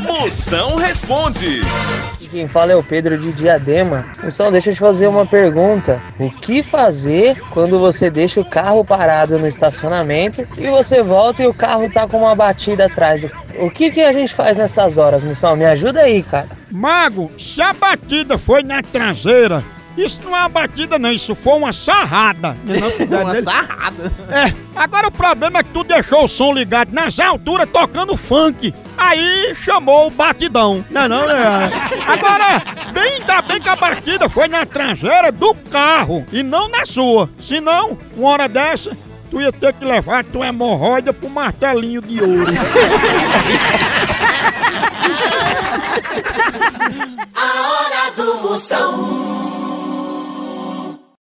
Moção responde. Quem fala é o Pedro de Diadema. Pessoal, deixa eu te fazer uma pergunta. O que fazer quando você deixa o carro parado no estacionamento e você volta e o carro tá com uma batida atrás? do- O que, que a gente faz nessas horas, Moção? Me ajuda aí, cara. Mago, se a batida foi na traseira, isso não é uma batida não, isso foi uma sarrada. Não é não, Uma dele. sarrada. É, agora o problema é que tu deixou o som ligado nas alturas tocando funk. Aí chamou o batidão. Não, é não, né? Agora, bem, ainda bem que a batida foi na traseira do carro e não na sua. Senão, uma hora dessa, tu ia ter que levar tua hemorroida pro martelinho de ouro. A hora do Moção.